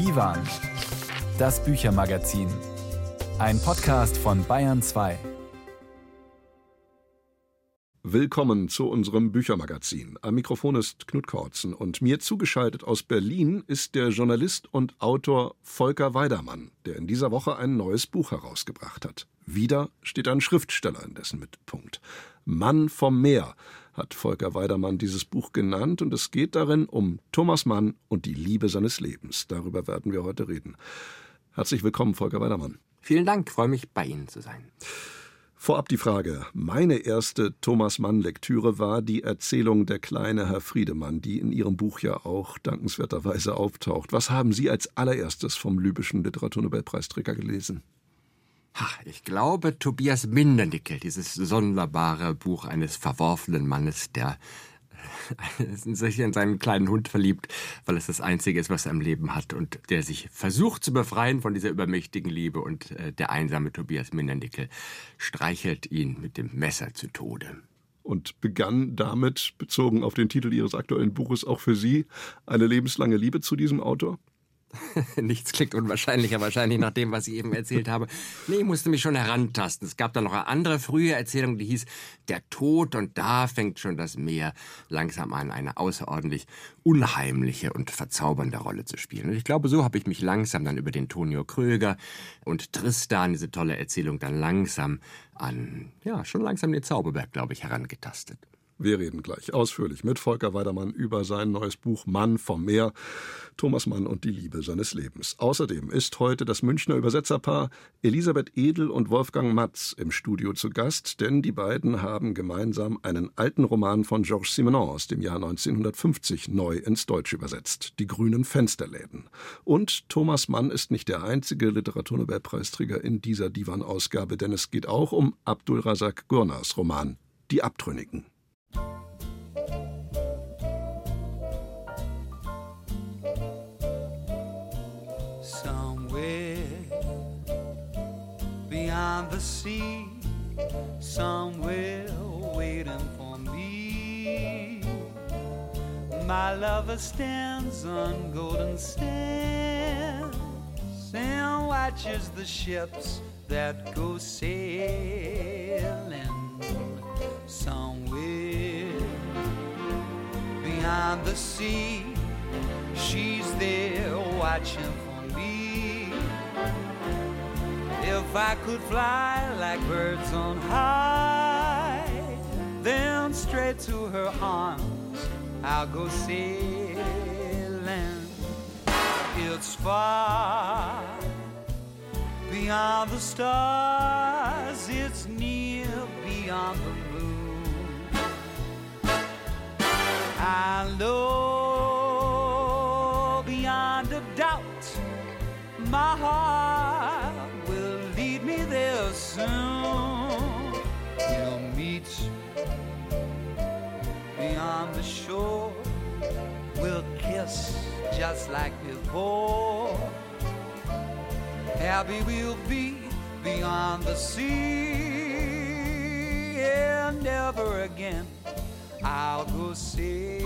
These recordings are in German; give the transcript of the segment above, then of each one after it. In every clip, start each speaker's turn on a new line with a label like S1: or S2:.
S1: Divan, das Büchermagazin. Ein Podcast von Bayern 2.
S2: Willkommen zu unserem Büchermagazin. Am Mikrofon ist Knut Kortzen und mir zugeschaltet aus Berlin ist der Journalist und Autor Volker Weidermann, der in dieser Woche ein neues Buch herausgebracht hat. Wieder steht ein Schriftsteller in dessen Mittelpunkt. Mann vom Meer hat Volker Weidermann dieses Buch genannt und es geht darin um Thomas Mann und die Liebe seines Lebens. Darüber werden wir heute reden. Herzlich willkommen, Volker Weidermann.
S3: Vielen Dank, freue mich, bei Ihnen zu sein.
S2: Vorab die Frage. Meine erste Thomas Mann-Lektüre war die Erzählung Der kleine Herr Friedemann, die in Ihrem Buch ja auch dankenswerterweise auftaucht. Was haben Sie als allererstes vom libyschen Literaturnobelpreisträger gelesen?
S3: Ach, ich glaube, Tobias Mindernickel, dieses sonderbare Buch eines verworfenen Mannes, der sich in seinen kleinen Hund verliebt, weil es das Einzige ist, was er im Leben hat und der sich versucht zu befreien von dieser übermächtigen Liebe und äh, der einsame Tobias Mindernickel streichelt ihn mit dem Messer zu Tode.
S2: Und begann damit, bezogen auf den Titel Ihres aktuellen Buches, auch für Sie eine lebenslange Liebe zu diesem Autor?
S3: Nichts klingt unwahrscheinlicher, wahrscheinlich nach dem, was ich eben erzählt habe. Nee, ich musste mich schon herantasten. Es gab da noch eine andere frühe Erzählung, die hieß Der Tod und da fängt schon das Meer langsam an, eine außerordentlich unheimliche und verzaubernde Rolle zu spielen. Und ich glaube, so habe ich mich langsam dann über den Tonio Kröger und Tristan, diese tolle Erzählung, dann langsam an, ja, schon langsam den Zauberberg, glaube ich, herangetastet.
S2: Wir reden gleich ausführlich mit Volker Weidermann über sein neues Buch Mann vom Meer, Thomas Mann und die Liebe seines Lebens. Außerdem ist heute das Münchner Übersetzerpaar Elisabeth Edel und Wolfgang Matz im Studio zu Gast, denn die beiden haben gemeinsam einen alten Roman von Georges Simenon aus dem Jahr 1950 neu ins Deutsche übersetzt, Die grünen Fensterläden. Und Thomas Mann ist nicht der einzige Literaturnobelpreisträger in dieser Divan-Ausgabe, denn es geht auch um Abdul Razak Gurnars Roman Die Abtrünnigen.
S4: Beyond the sea, somewhere waiting for me. My lover stands on golden sands and watches the ships that go sailing beyond the sea. She's there watching for me. If I could fly like birds on high, then straight to her arms I'll go sailing. It's far beyond the stars, it's near beyond the I know beyond a doubt my heart will lead me there soon. We'll meet beyond the shore. We'll kiss just like before. Happy we'll be beyond the sea. And never again I'll go sailing.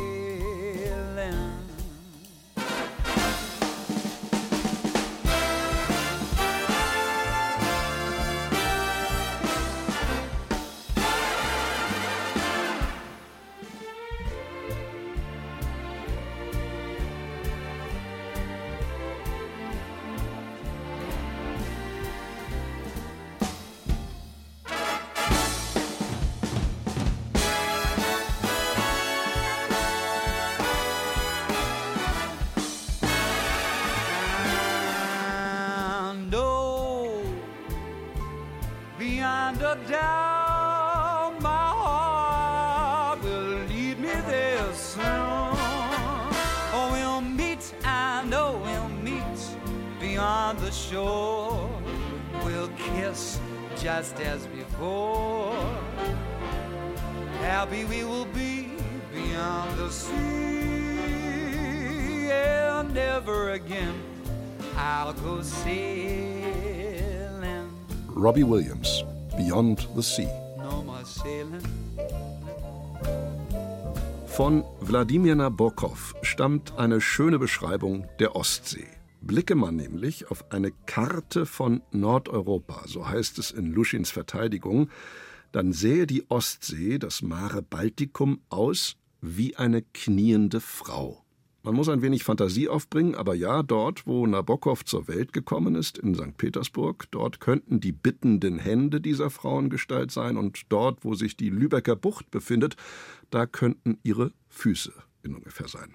S2: Robbie Williams. Beyond the Sea. Von Wladimir Nabokov stammt eine schöne Beschreibung der Ostsee. Blicke man nämlich auf eine Karte von Nordeuropa, so heißt es in Luschins Verteidigung, dann sähe die Ostsee, das Mare Balticum, aus wie eine kniende Frau. Man muss ein wenig Fantasie aufbringen, aber ja, dort, wo Nabokov zur Welt gekommen ist, in St. Petersburg, dort könnten die bittenden Hände dieser Frauengestalt sein und dort, wo sich die Lübecker Bucht befindet, da könnten ihre Füße in ungefähr sein.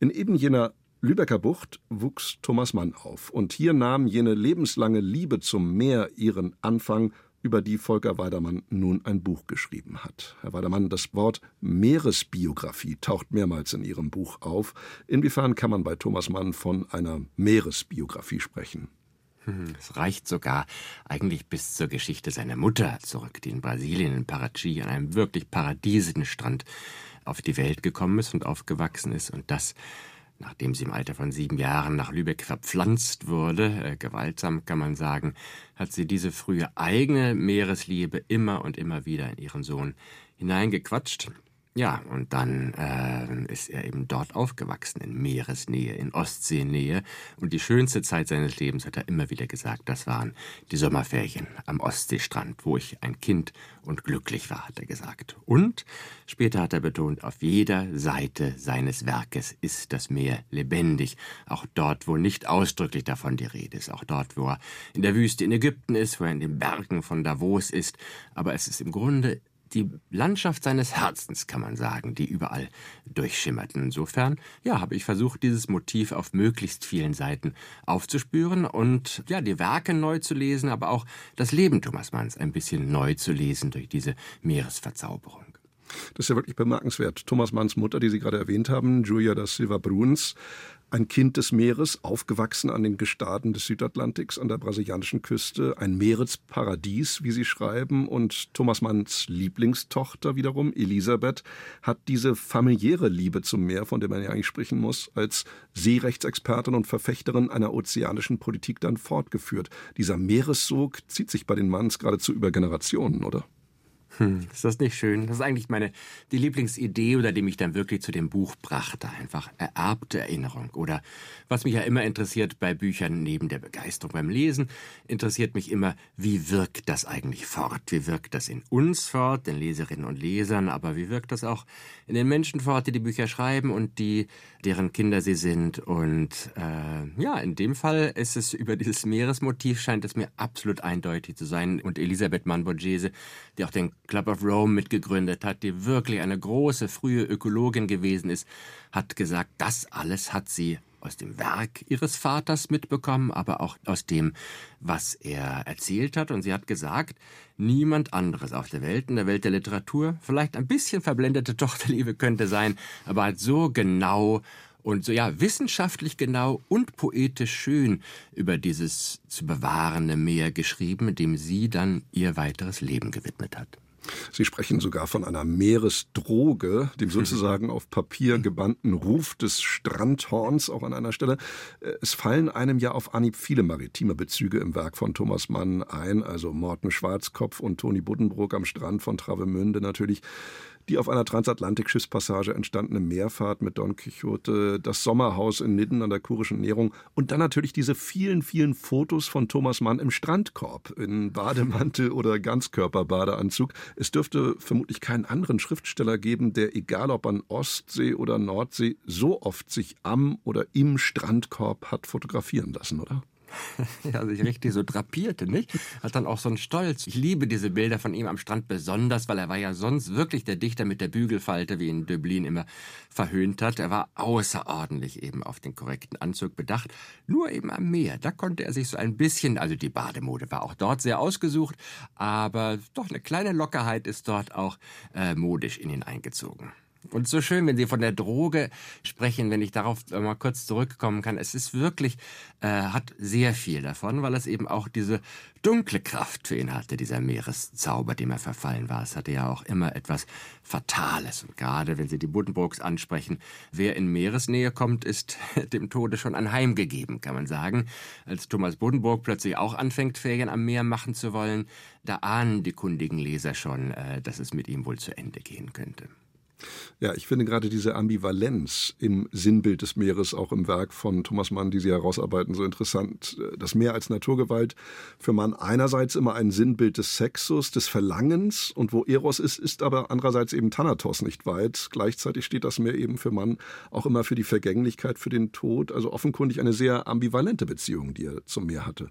S2: In eben jener Lübecker Bucht wuchs Thomas Mann auf und hier nahm jene lebenslange Liebe zum Meer ihren Anfang über die Volker Weidermann nun ein Buch geschrieben hat. Herr Weidermann, das Wort Meeresbiografie taucht mehrmals in Ihrem Buch auf. Inwiefern kann man bei Thomas Mann von einer Meeresbiografie sprechen?
S3: Hm, es reicht sogar eigentlich bis zur Geschichte seiner Mutter zurück, die in Brasilien, in Parachi, an einem wirklich paradiesischen Strand auf die Welt gekommen ist und aufgewachsen ist. Und das Nachdem sie im Alter von sieben Jahren nach Lübeck verpflanzt wurde, äh, gewaltsam kann man sagen, hat sie diese frühe eigene Meeresliebe immer und immer wieder in ihren Sohn hineingequatscht. Ja, und dann äh, ist er eben dort aufgewachsen, in Meeresnähe, in Ostseenähe. Und die schönste Zeit seines Lebens, hat er immer wieder gesagt, das waren die Sommerferien am Ostseestrand, wo ich ein Kind und glücklich war, hat er gesagt. Und später hat er betont, auf jeder Seite seines Werkes ist das Meer lebendig. Auch dort, wo nicht ausdrücklich davon die Rede ist. Auch dort, wo er in der Wüste in Ägypten ist, wo er in den Bergen von Davos ist. Aber es ist im Grunde die Landschaft seines Herzens, kann man sagen, die überall durchschimmert. Insofern, ja, habe ich versucht, dieses Motiv auf möglichst vielen Seiten aufzuspüren und ja, die Werke neu zu lesen, aber auch das Leben Thomas Manns ein bisschen neu zu lesen durch diese Meeresverzauberung.
S2: Das ist ja wirklich bemerkenswert. Thomas Manns Mutter, die Sie gerade erwähnt haben, Julia da Silva Bruns, ein Kind des Meeres, aufgewachsen an den Gestaden des Südatlantiks an der brasilianischen Küste, ein Meeresparadies, wie Sie schreiben, und Thomas Manns Lieblingstochter wiederum, Elisabeth, hat diese familiäre Liebe zum Meer, von der man ja eigentlich sprechen muss, als Seerechtsexpertin und Verfechterin einer ozeanischen Politik dann fortgeführt. Dieser Meeressog zieht sich bei den Manns geradezu über Generationen, oder?
S3: Hm, ist das nicht schön? Das ist eigentlich meine die Lieblingsidee oder die mich dann wirklich zu dem Buch brachte. Einfach ererbte Erinnerung. Oder was mich ja immer interessiert bei Büchern neben der Begeisterung beim Lesen, interessiert mich immer, wie wirkt das eigentlich fort? Wie wirkt das in uns fort, den Leserinnen und Lesern, aber wie wirkt das auch in den Menschen fort, die die Bücher schreiben und die, deren Kinder sie sind? Und äh, ja, in dem Fall ist es über dieses Meeresmotiv scheint es mir absolut eindeutig zu sein. Und Elisabeth Manborgese, die auch den Club of Rome mitgegründet hat, die wirklich eine große frühe Ökologin gewesen ist, hat gesagt, das alles hat sie aus dem Werk ihres Vaters mitbekommen, aber auch aus dem, was er erzählt hat. Und sie hat gesagt, niemand anderes auf der Welt, in der Welt der Literatur, vielleicht ein bisschen verblendete Tochterliebe könnte sein, aber hat so genau und so ja wissenschaftlich genau und poetisch schön über dieses zu bewahrende Meer geschrieben, dem sie dann ihr weiteres Leben gewidmet hat.
S2: Sie sprechen sogar von einer Meeresdroge, dem sozusagen auf Papier gebannten Ruf des Strandhorns auch an einer Stelle. Es fallen einem ja auf Anhieb viele maritime Bezüge im Werk von Thomas Mann ein, also Morten Schwarzkopf und Toni Buddenbrook am Strand von Travemünde natürlich die auf einer Transatlantik-Schiffspassage entstandene Mehrfahrt mit Don Quixote, das Sommerhaus in Nidden an der kurischen Nährung und dann natürlich diese vielen, vielen Fotos von Thomas Mann im Strandkorb, in Bademantel oder Ganzkörperbadeanzug. Es dürfte vermutlich keinen anderen Schriftsteller geben, der, egal ob an Ostsee oder Nordsee, so oft sich am oder im Strandkorb hat fotografieren lassen, oder?
S3: ja, sich richtig so drapierte, nicht? Hat dann auch so einen Stolz. Ich liebe diese Bilder von ihm am Strand besonders, weil er war ja sonst wirklich der Dichter mit der Bügelfalte, wie ihn Döblin immer verhöhnt hat. Er war außerordentlich eben auf den korrekten Anzug bedacht. Nur eben am Meer, da konnte er sich so ein bisschen, also die Bademode war auch dort sehr ausgesucht, aber doch eine kleine Lockerheit ist dort auch äh, modisch in ihn eingezogen. Und so schön, wenn Sie von der Droge sprechen, wenn ich darauf mal kurz zurückkommen kann. Es ist wirklich, äh, hat sehr viel davon, weil es eben auch diese dunkle Kraft für ihn hatte, dieser Meereszauber, dem er verfallen war. Es hatte ja auch immer etwas Fatales. Und gerade wenn Sie die Buddenbrooks ansprechen, wer in Meeresnähe kommt, ist dem Tode schon anheimgegeben, kann man sagen. Als Thomas Buddenbrook plötzlich auch anfängt, Ferien am Meer machen zu wollen, da ahnen die kundigen Leser schon, äh, dass es mit ihm wohl zu Ende gehen könnte.
S2: Ja, ich finde gerade diese Ambivalenz im Sinnbild des Meeres, auch im Werk von Thomas Mann, die Sie herausarbeiten, so interessant. Das Meer als Naturgewalt für Mann einerseits immer ein Sinnbild des Sexus, des Verlangens und wo Eros ist, ist aber andererseits eben Thanatos nicht weit. Gleichzeitig steht das Meer eben für Mann auch immer für die Vergänglichkeit, für den Tod. Also offenkundig eine sehr ambivalente Beziehung, die er zum Meer hatte.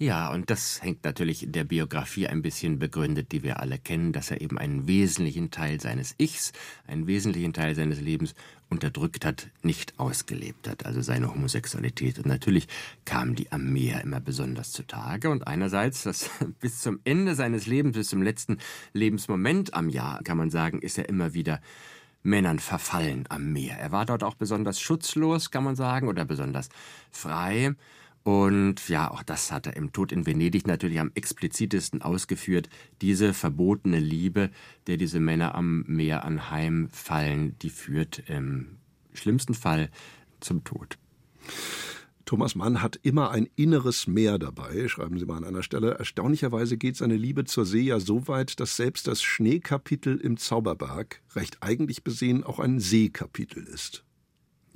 S3: Ja, und das hängt natürlich in der Biografie ein bisschen begründet, die wir alle kennen, dass er eben einen wesentlichen Teil seines Ichs, einen wesentlichen Teil seines Lebens unterdrückt hat, nicht ausgelebt hat, also seine Homosexualität. Und natürlich kam die am Meer immer besonders zutage. Und einerseits, das bis zum Ende seines Lebens, bis zum letzten Lebensmoment am Jahr, kann man sagen, ist er immer wieder Männern verfallen am Meer. Er war dort auch besonders schutzlos, kann man sagen, oder besonders frei. Und ja, auch das hat er im Tod in Venedig natürlich am explizitesten ausgeführt. Diese verbotene Liebe, der diese Männer am Meer anheimfallen, die führt im schlimmsten Fall zum Tod.
S2: Thomas Mann hat immer ein inneres Meer dabei, schreiben Sie mal an einer Stelle. Erstaunlicherweise geht seine Liebe zur See ja so weit, dass selbst das Schneekapitel im Zauberberg recht eigentlich besehen auch ein Seekapitel ist.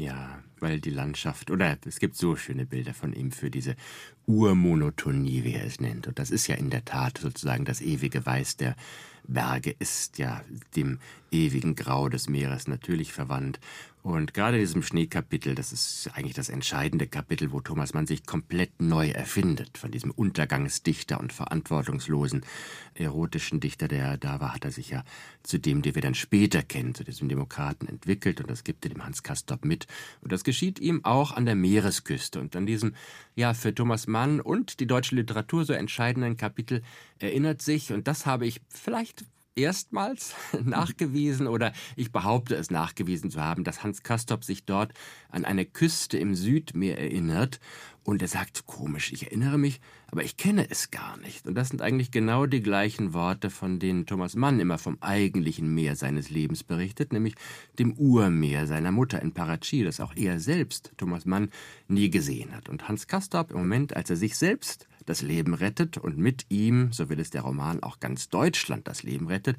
S3: Ja, weil die Landschaft, oder es gibt so schöne Bilder von ihm für diese Urmonotonie, wie er es nennt. Und das ist ja in der Tat sozusagen das ewige Weiß der Berge, ist ja dem ewigen Grau des Meeres natürlich verwandt. Und gerade in diesem Schneekapitel, das ist eigentlich das entscheidende Kapitel, wo Thomas Mann sich komplett neu erfindet. Von diesem Untergangsdichter und verantwortungslosen erotischen Dichter, der da war, hat er sich ja zu dem, den wir dann später kennen, zu diesem Demokraten entwickelt. Und das gibt er dem Hans Castorp mit. Und das geschieht ihm auch an der Meeresküste. Und an diesem, ja, für Thomas Mann und die deutsche Literatur so entscheidenden Kapitel erinnert sich, und das habe ich vielleicht erstmals nachgewiesen oder ich behaupte es nachgewiesen zu haben, dass Hans Castorp sich dort an eine Küste im Südmeer erinnert und er sagt, komisch, ich erinnere mich, aber ich kenne es gar nicht. Und das sind eigentlich genau die gleichen Worte, von denen Thomas Mann immer vom eigentlichen Meer seines Lebens berichtet, nämlich dem Urmeer seiner Mutter in Parachi, das auch er selbst, Thomas Mann, nie gesehen hat. Und Hans Castorp im Moment, als er sich selbst das Leben rettet und mit ihm, so will es der Roman, auch ganz Deutschland das Leben rettet,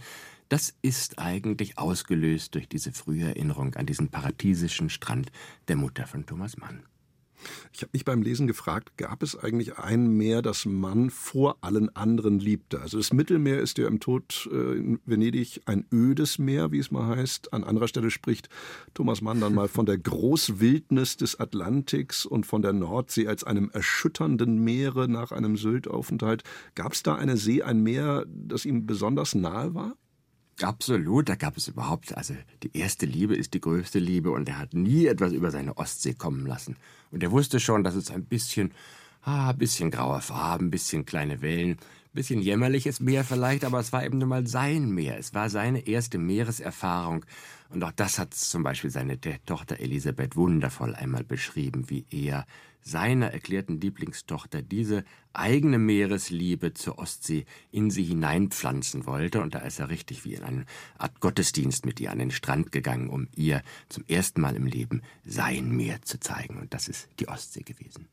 S3: das ist eigentlich ausgelöst durch diese frühe Erinnerung an diesen paradiesischen Strand der Mutter von Thomas Mann.
S2: Ich habe mich beim Lesen gefragt, gab es eigentlich ein Meer, das Mann vor allen anderen liebte? Also das Mittelmeer ist ja im Tod äh, in Venedig ein ödes Meer, wie es mal heißt. An anderer Stelle spricht Thomas Mann dann mal von der Großwildnis des Atlantiks und von der Nordsee als einem erschütternden Meere nach einem Syltaufenthalt. Gab es da eine See, ein Meer, das ihm besonders nahe war?
S3: Absolut, da gab es überhaupt, also die erste Liebe ist die größte Liebe und er hat nie etwas über seine Ostsee kommen lassen. Und er wusste schon, dass es ein bisschen, ah, ein bisschen graue Farben, ein bisschen kleine Wellen, ein bisschen jämmerliches Meer vielleicht, aber es war eben nun mal sein Meer. Es war seine erste Meereserfahrung. Und auch das hat zum Beispiel seine Tochter Elisabeth wundervoll einmal beschrieben, wie er seiner erklärten Lieblingstochter diese eigene Meeresliebe zur Ostsee in sie hineinpflanzen wollte. Und da ist er richtig wie in eine Art Gottesdienst mit ihr an den Strand gegangen, um ihr zum ersten Mal im Leben sein Meer zu zeigen. Und das ist die Ostsee gewesen.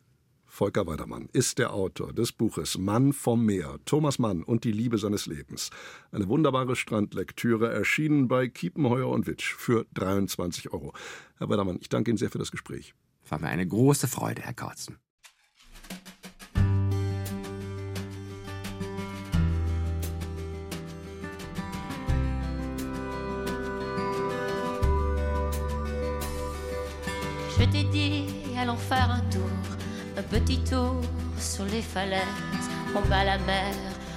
S2: Volker Weidermann ist der Autor des Buches Mann vom Meer, Thomas Mann und die Liebe seines Lebens. Eine wunderbare Strandlektüre, erschienen bei Kiepenheuer und Witsch für 23 Euro. Herr Weidermann, ich danke Ihnen sehr für das Gespräch.
S3: War mir eine große Freude, Herr Kautzen.
S5: Je t'ai dit, allons faire un tour, un petit tour sur les falaises. On bat la mer,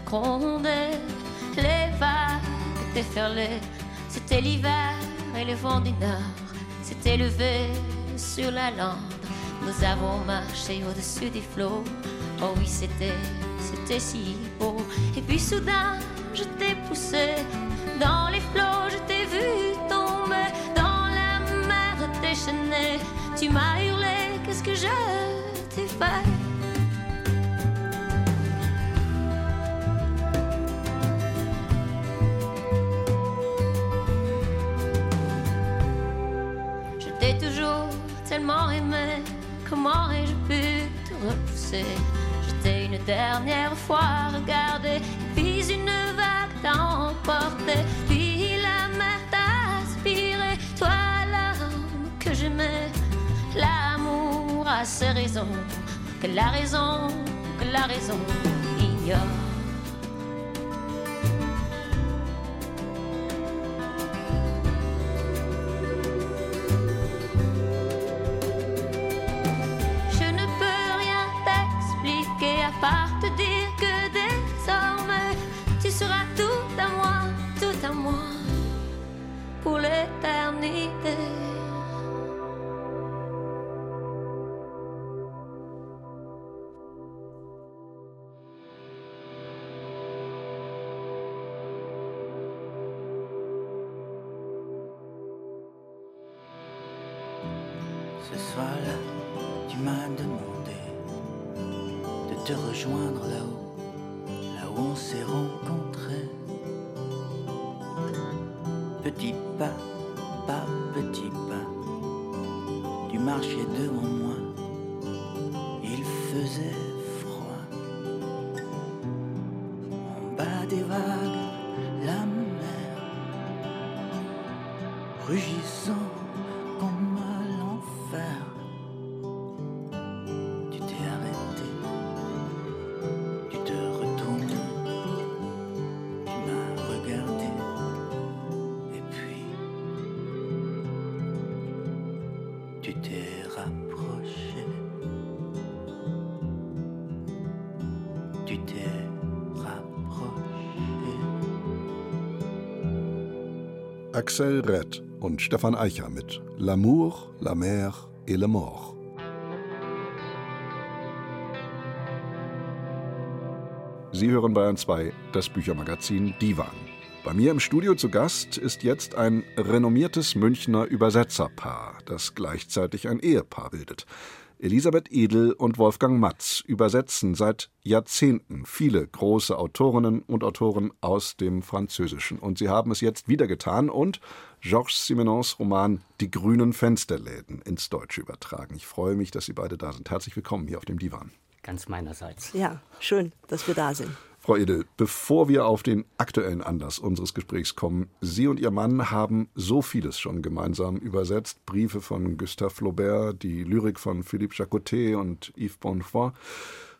S5: gronder, les vagues déferlaient. C'était l'hiver et le vent du nord s'était levé sur la lande. Nous avons marché au-dessus des flots. Oh oui, c'était, c'était si beau. Et puis soudain, je t'ai poussé dans les flots, je t'ai vu tomber dans la mer déchaînée. Tu m'as hurlé, qu'est-ce que je t'ai fait? comment ai-je pu te repousser? J'étais une dernière fois regardée, puis une vague t'a emporté, puis la mer t'a aspiré, toi l'âme que j'aimais, l'amour a ses raisons, que la raison, que la raison ignore.
S2: Axel Rett und Stefan Eicher mit L'amour, la mer et le mort. Sie hören Bayern 2, das Büchermagazin Divan. Bei mir im Studio zu Gast ist jetzt ein renommiertes Münchner Übersetzerpaar, das gleichzeitig ein Ehepaar bildet. Elisabeth Edel und Wolfgang Matz übersetzen seit Jahrzehnten viele große Autorinnen und Autoren aus dem Französischen. Und sie haben es jetzt wieder getan und Georges Simenons Roman Die grünen Fensterläden ins Deutsche übertragen. Ich freue mich, dass Sie beide da sind. Herzlich willkommen hier auf dem Divan.
S6: Ganz meinerseits.
S7: Ja, schön, dass wir da sind.
S2: Frau Edel, bevor wir auf den aktuellen Anlass unseres Gesprächs kommen, Sie und Ihr Mann haben so vieles schon gemeinsam übersetzt. Briefe von Gustave Flaubert, die Lyrik von Philippe Jacotet und Yves Bonnefoy,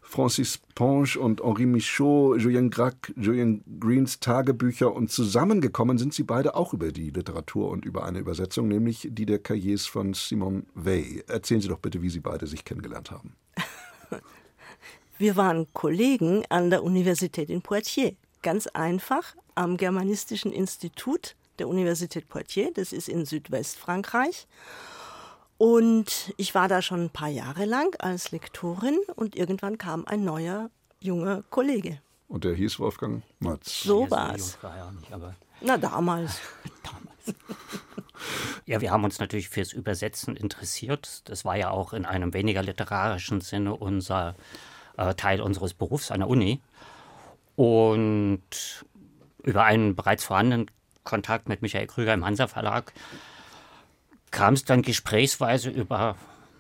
S2: Francis Ponge und Henri Michaud, Julien Gracq, Julien Greens Tagebücher und zusammengekommen sind Sie beide auch über die Literatur und über eine Übersetzung, nämlich die der Cahiers von Simone Weil. Erzählen Sie doch bitte, wie Sie beide sich kennengelernt haben.
S7: Wir waren Kollegen an der Universität in Poitiers. Ganz einfach am Germanistischen Institut der Universität Poitiers. Das ist in Südwestfrankreich. Und ich war da schon ein paar Jahre lang als Lektorin und irgendwann kam ein neuer junger Kollege.
S2: Und der hieß Wolfgang Matz.
S7: So war's.
S6: war aber
S7: Na, damals.
S6: damals. ja, wir haben uns natürlich fürs Übersetzen interessiert. Das war ja auch in einem weniger literarischen Sinne unser äh, Teil unseres Berufs an der Uni. Und über einen bereits vorhandenen Kontakt mit Michael Krüger im Hansa Verlag kam es dann gesprächsweise über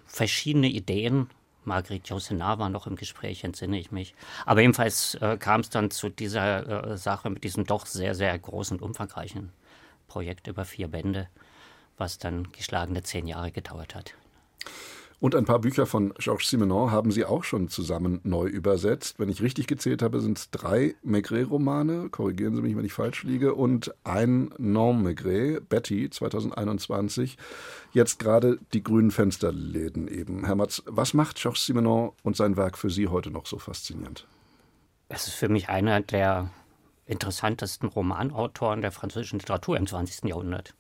S6: verschiedene Ideen. Margret Josenar war noch im Gespräch, entsinne ich mich. Aber jedenfalls äh, kam es dann zu dieser äh, Sache mit diesem doch sehr, sehr großen und umfangreichen Projekt über vier Bände, was dann geschlagene zehn Jahre gedauert hat.
S2: Und ein paar Bücher von Georges Simenon haben Sie auch schon zusammen neu übersetzt. Wenn ich richtig gezählt habe, sind es drei Maigret-Romane, korrigieren Sie mich, wenn ich falsch liege, und ein Non Maigret, Betty, 2021. Jetzt gerade die grünen Fensterläden eben. Herr Matz, was macht Georges Simenon und sein Werk für Sie heute noch so faszinierend?
S6: Es ist für mich einer der interessantesten Romanautoren der französischen Literatur im 20. Jahrhundert.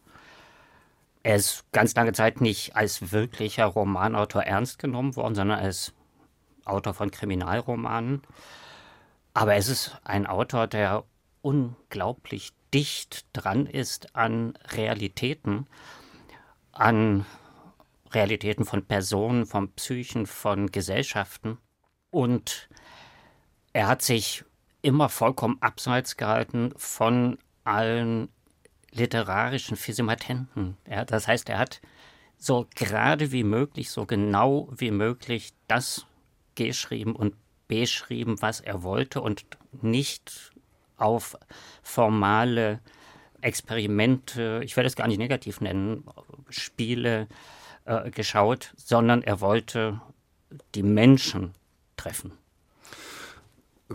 S6: Er ist ganz lange Zeit nicht als wirklicher Romanautor ernst genommen worden, sondern als Autor von Kriminalromanen. Aber es ist ein Autor, der unglaublich dicht dran ist an Realitäten, an Realitäten von Personen, von Psychen, von Gesellschaften. Und er hat sich immer vollkommen abseits gehalten von allen literarischen Physimatenten. Er, das heißt, er hat so gerade wie möglich, so genau wie möglich das geschrieben und beschrieben, was er wollte und nicht auf formale Experimente, ich werde es gar nicht negativ nennen, Spiele äh, geschaut, sondern er wollte die Menschen treffen.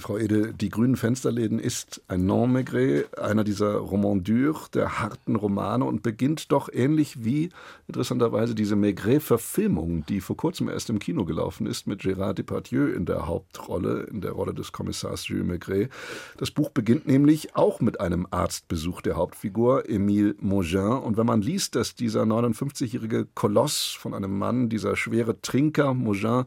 S2: Frau Ede, Die grünen Fensterläden ist ein Non-Maigret, einer dieser Roman dur, der harten Romane und beginnt doch ähnlich wie interessanterweise diese Maigret-Verfilmung, die vor kurzem erst im Kino gelaufen ist, mit Gérard Depardieu in der Hauptrolle, in der Rolle des Kommissars Jules Maigret. Das Buch beginnt nämlich auch mit einem Arztbesuch der Hauptfigur, Émile Mogin. Und wenn man liest, dass dieser 59-jährige Koloss von einem Mann, dieser schwere Trinker Mogin,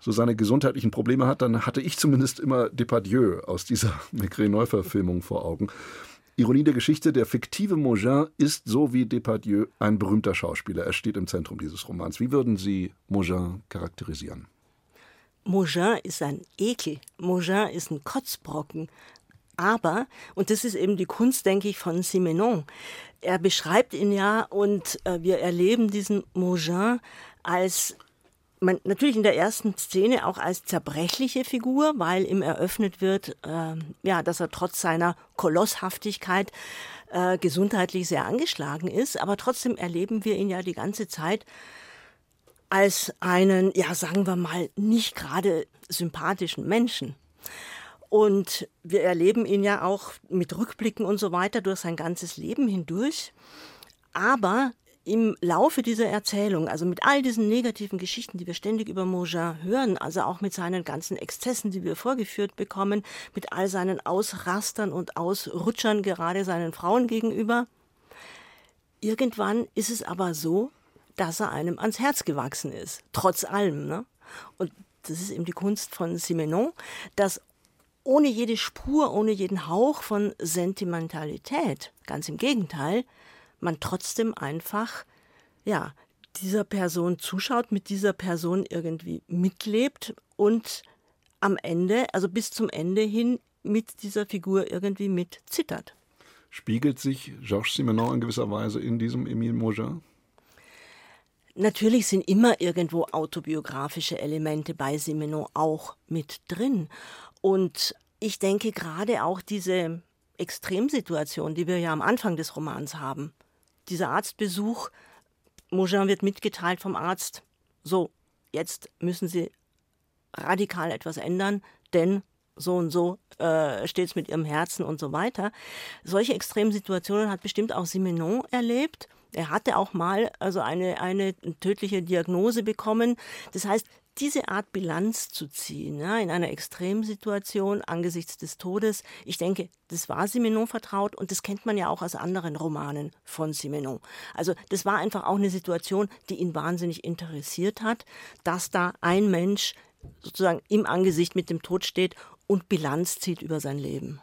S2: so seine gesundheitlichen Probleme hat, dann hatte ich zumindest immer Depardieu aus dieser Maigret-Neuverfilmung vor Augen. Ironie der Geschichte, der fiktive Mogin ist so wie Depardieu ein berühmter Schauspieler. Er steht im Zentrum dieses Romans. Wie würden Sie Mogin charakterisieren?
S7: Mogin ist ein Ekel. Mogin ist ein Kotzbrocken. Aber, und das ist eben die Kunst, denke ich, von Simenon, er beschreibt ihn ja und äh, wir erleben diesen Mogin als man, natürlich in der ersten Szene auch als zerbrechliche Figur, weil ihm eröffnet wird, äh, ja, dass er trotz seiner Kolosshaftigkeit äh, gesundheitlich sehr angeschlagen ist. Aber trotzdem erleben wir ihn ja die ganze Zeit als einen, ja, sagen wir mal, nicht gerade sympathischen Menschen. Und wir erleben ihn ja auch mit Rückblicken und so weiter durch sein ganzes Leben hindurch. Aber im Laufe dieser Erzählung, also mit all diesen negativen Geschichten, die wir ständig über Mogin hören, also auch mit seinen ganzen Exzessen, die wir vorgeführt bekommen, mit all seinen Ausrastern und Ausrutschern gerade seinen Frauen gegenüber, irgendwann ist es aber so, dass er einem ans Herz gewachsen ist, trotz allem. Ne? Und das ist eben die Kunst von Simenon, dass ohne jede Spur, ohne jeden Hauch von Sentimentalität, ganz im Gegenteil, man trotzdem einfach, ja, dieser Person zuschaut, mit dieser Person irgendwie mitlebt und am Ende, also bis zum Ende hin, mit dieser Figur irgendwie mit zittert.
S2: Spiegelt sich Georges Simenon in gewisser Weise in diesem Emile Mogin?
S7: Natürlich sind immer irgendwo autobiografische Elemente bei Simenon auch mit drin. Und ich denke gerade auch diese Extremsituation, die wir ja am Anfang des Romans haben, dieser Arztbesuch, Mogin wird mitgeteilt vom Arzt, so, jetzt müssen Sie radikal etwas ändern, denn so und so äh, steht es mit ihrem Herzen und so weiter. Solche extremen Situationen hat bestimmt auch Simenon erlebt. Er hatte auch mal also eine, eine tödliche Diagnose bekommen. Das heißt, diese Art Bilanz zu ziehen, ja, in einer Extremsituation angesichts des Todes, ich denke, das war Simenon vertraut und das kennt man ja auch aus anderen Romanen von Simenon. Also das war einfach auch eine Situation, die ihn wahnsinnig interessiert hat, dass da ein Mensch sozusagen im Angesicht mit dem Tod steht und Bilanz zieht über sein Leben.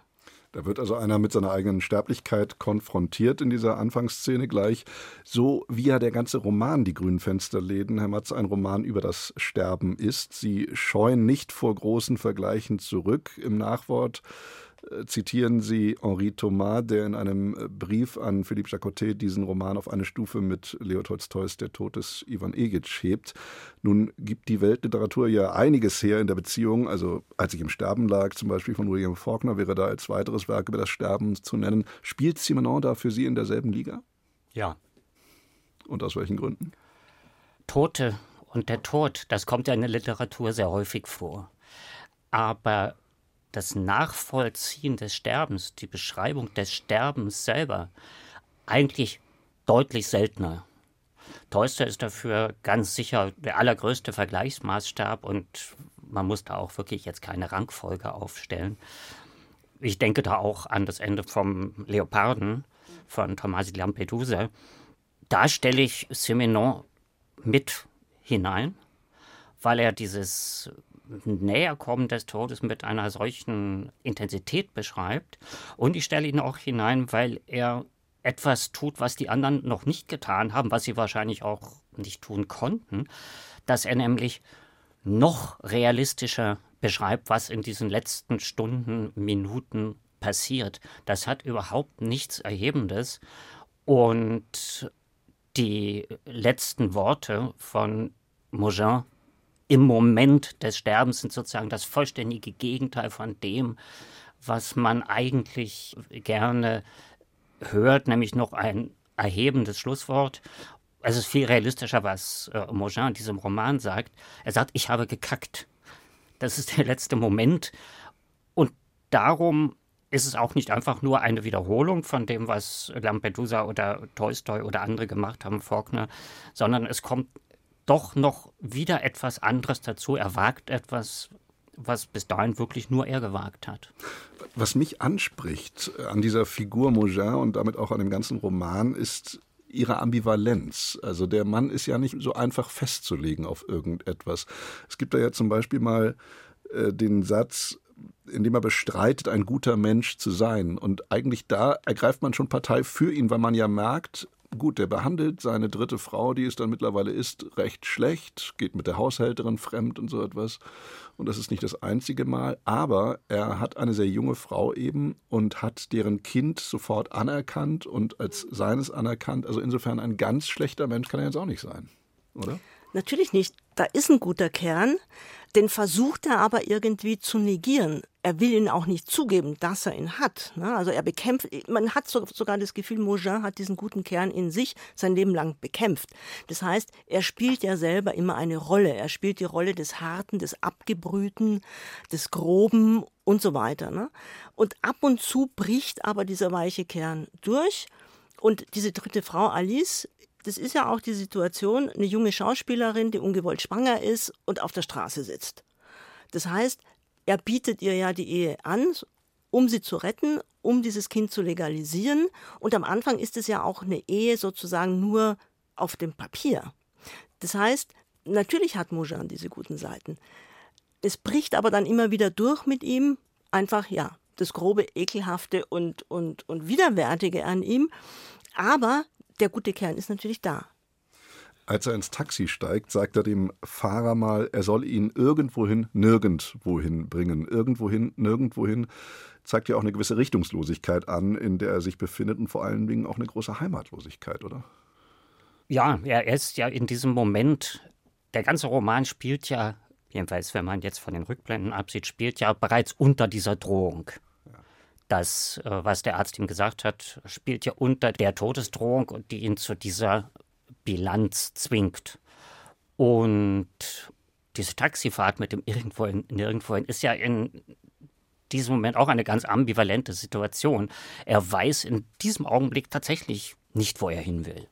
S2: Da wird also einer mit seiner eigenen Sterblichkeit konfrontiert in dieser Anfangsszene gleich. So wie ja der ganze Roman Die grünen Fensterläden, Herr Matz, ein Roman über das Sterben ist. Sie scheuen nicht vor großen Vergleichen zurück. Im Nachwort zitieren Sie Henri Thomas, der in einem äh, Brief an Philippe Jacotet diesen Roman auf eine Stufe mit Leo Tolstois Der Tod des Ivan Egic hebt. Nun gibt die Weltliteratur ja einiges her in der Beziehung. Also als ich im Sterben lag, zum Beispiel von William Faulkner, wäre da als weiteres Werk über das Sterben zu nennen. Spielt Simenon da für Sie in derselben Liga?
S6: Ja.
S2: Und aus welchen Gründen?
S6: Tote und der Tod, das kommt ja in der Literatur sehr häufig vor. Aber das Nachvollziehen des Sterbens, die Beschreibung des Sterbens selber, eigentlich deutlich seltener. Tolstoi ist dafür ganz sicher der allergrößte Vergleichsmaßstab und man muss da auch wirklich jetzt keine Rangfolge aufstellen. Ich denke da auch an das Ende vom Leoparden von Tomasi Lampedusa. Da stelle ich Simenon mit hinein, weil er dieses Näherkommen des Todes mit einer solchen Intensität beschreibt. Und ich stelle ihn auch hinein, weil er etwas tut, was die anderen noch nicht getan haben, was sie wahrscheinlich auch nicht tun konnten, dass er nämlich noch realistischer beschreibt, was in diesen letzten Stunden, Minuten passiert. Das hat überhaupt nichts Erhebendes. Und die letzten Worte von Mogin im Moment des Sterbens sind sozusagen das vollständige Gegenteil von dem, was man eigentlich gerne hört, nämlich noch ein erhebendes Schlusswort. es ist viel realistischer, was äh, Mogin in diesem Roman sagt. Er sagt, ich habe gekackt. Das ist der letzte Moment. Und darum ist es auch nicht einfach nur eine Wiederholung von dem, was Lampedusa oder Tolstoi oder andere gemacht haben, Faulkner, sondern es kommt doch noch wieder etwas anderes dazu. Er wagt etwas, was bis dahin wirklich nur er gewagt hat.
S2: Was mich anspricht an dieser Figur Mogin und damit auch an dem ganzen Roman ist ihre Ambivalenz. Also der Mann ist ja nicht so einfach festzulegen auf irgendetwas. Es gibt da ja zum Beispiel mal äh, den Satz, in dem er bestreitet, ein guter Mensch zu sein. Und eigentlich da ergreift man schon Partei für ihn, weil man ja merkt, gut, der behandelt seine dritte Frau, die es dann mittlerweile ist, recht schlecht, geht mit der Haushälterin fremd und so etwas. Und das ist nicht das einzige Mal. Aber er hat eine sehr junge Frau eben und hat deren Kind sofort anerkannt und als seines anerkannt. Also insofern ein ganz schlechter Mensch kann er jetzt auch nicht sein, oder?
S7: Natürlich nicht. Da ist ein guter Kern, den versucht er aber irgendwie zu negieren. Er will ihn auch nicht zugeben, dass er ihn hat. Ne? Also er bekämpft, man hat sogar das Gefühl, Mogin hat diesen guten Kern in sich sein Leben lang bekämpft. Das heißt, er spielt ja selber immer eine Rolle. Er spielt die Rolle des Harten, des Abgebrühten, des Groben und so weiter. Ne? Und ab und zu bricht aber dieser weiche Kern durch. Und diese dritte Frau, Alice, das ist ja auch die Situation, eine junge Schauspielerin, die ungewollt schwanger ist und auf der Straße sitzt. Das heißt, er bietet ihr ja die Ehe an, um sie zu retten, um dieses Kind zu legalisieren. Und am Anfang ist es ja auch eine Ehe sozusagen nur auf dem Papier. Das heißt, natürlich hat Mojan diese guten Seiten. Es bricht aber dann immer wieder durch mit ihm, einfach ja, das grobe, ekelhafte und, und, und widerwärtige an ihm. Aber der gute Kern ist natürlich da.
S2: Als er ins Taxi steigt, sagt er dem Fahrer mal, er soll ihn irgendwohin, nirgendwohin bringen. Irgendwohin, nirgendwohin zeigt ja auch eine gewisse Richtungslosigkeit an, in der er sich befindet und vor allen Dingen auch eine große Heimatlosigkeit, oder?
S6: Ja, er ist ja in diesem Moment, der ganze Roman spielt ja, jedenfalls wenn man jetzt von den Rückblenden absieht, spielt ja bereits unter dieser Drohung das, äh, was der Arzt ihm gesagt hat, spielt ja unter der Todesdrohung die ihn zu dieser Bilanz zwingt. Und diese Taxifahrt mit dem Irgendwohin, Nirgendwohin ist ja in diesem Moment auch eine ganz ambivalente Situation. Er weiß in diesem Augenblick tatsächlich nicht, wo er hin will.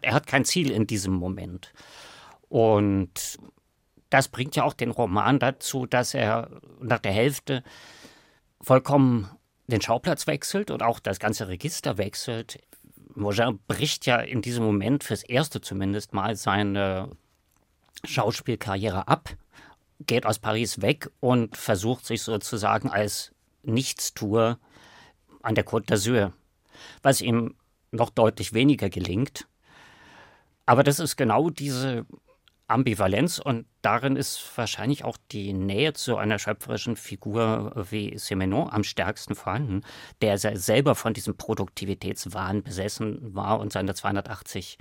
S6: Er hat kein Ziel in diesem Moment. Und das bringt ja auch den Roman dazu, dass er nach der Hälfte vollkommen den Schauplatz wechselt und auch das ganze Register wechselt. Mogin bricht ja in diesem Moment fürs erste zumindest mal seine Schauspielkarriere ab, geht aus Paris weg und versucht sich sozusagen als Nichtstour an der Côte d'Azur, was ihm noch deutlich weniger gelingt. Aber das ist genau diese Ambivalenz und darin ist wahrscheinlich auch die Nähe zu einer schöpferischen Figur wie Simenon am stärksten vorhanden, der selber von diesem Produktivitätswahn besessen war und seine 280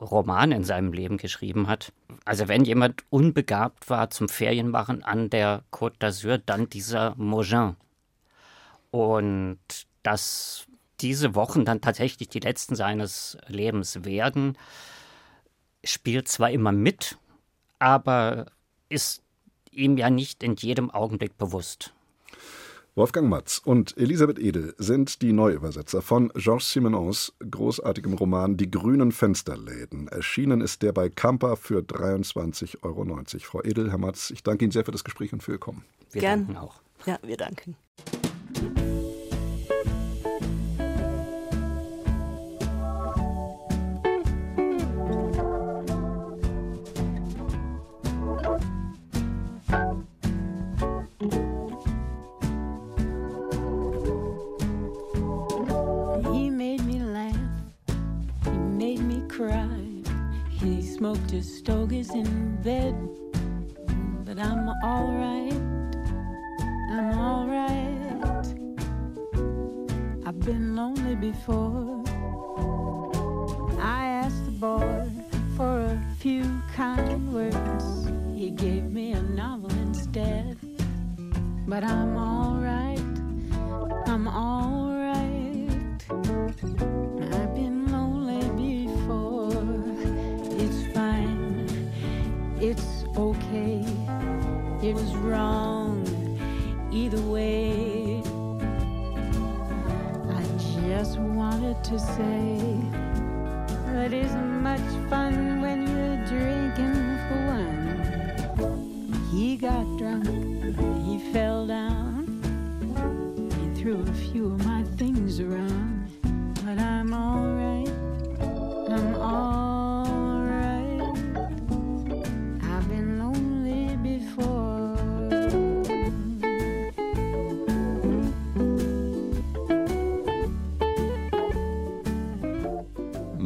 S6: Romane in seinem Leben geschrieben hat. Also wenn jemand unbegabt war zum Ferienmachen an der Côte d'Azur, dann dieser Mogin. Und dass diese Wochen dann tatsächlich die letzten seines Lebens werden, spielt zwar immer mit, aber ist ihm ja nicht in jedem Augenblick bewusst.
S2: Wolfgang Matz und Elisabeth Edel sind die Neuübersetzer von Georges Simenons großartigem Roman Die grünen Fensterläden. Erschienen ist der bei Kampa für 23,90 Euro. Frau Edel, Herr Matz, ich danke Ihnen sehr für das Gespräch und für Ihr Kommen.
S6: Wir Gern. danken auch.
S7: Ja, wir danken.
S8: Just dog is in bed.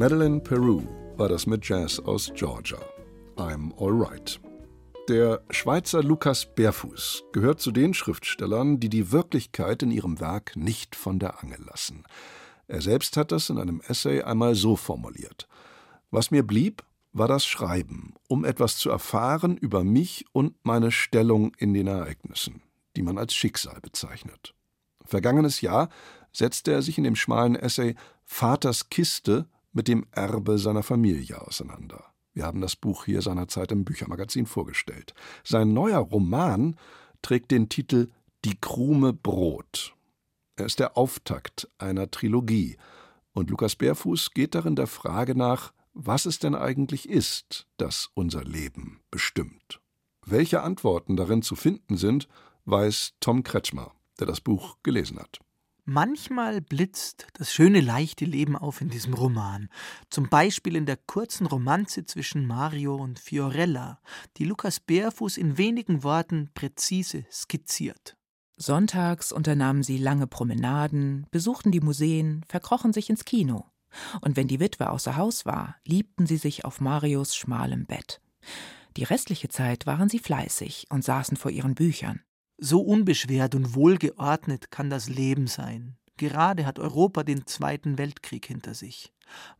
S2: Madeline Peru war das mit Jazz aus Georgia. I'm Alright. Der Schweizer Lukas Bärfuß gehört zu den Schriftstellern, die die Wirklichkeit in ihrem Werk nicht von der Angel lassen. Er selbst hat das in einem Essay einmal so formuliert. Was mir blieb, war das Schreiben, um etwas zu erfahren über mich und meine Stellung in den Ereignissen, die man als Schicksal bezeichnet. Vergangenes Jahr setzte er sich in dem schmalen Essay Vaters Kiste mit dem Erbe seiner Familie auseinander. Wir haben das Buch hier seinerzeit im Büchermagazin vorgestellt. Sein neuer Roman trägt den Titel Die Krume Brot. Er ist der Auftakt einer Trilogie, und Lukas Bärfuß geht darin der Frage nach, was es denn eigentlich ist, das unser Leben bestimmt. Welche Antworten darin zu finden sind, weiß Tom Kretschmer, der das Buch gelesen hat.
S9: Manchmal blitzt das schöne, leichte Leben auf in diesem Roman. Zum Beispiel in der kurzen Romanze zwischen Mario und Fiorella, die Lukas Bärfuß in wenigen Worten präzise skizziert.
S10: Sonntags unternahmen sie lange Promenaden, besuchten die Museen, verkrochen sich ins Kino. Und wenn die Witwe außer Haus war, liebten sie sich auf Marios schmalem Bett. Die restliche Zeit waren sie fleißig und saßen vor ihren Büchern.
S9: So unbeschwert und wohlgeordnet kann das Leben sein. Gerade hat Europa den Zweiten Weltkrieg hinter sich.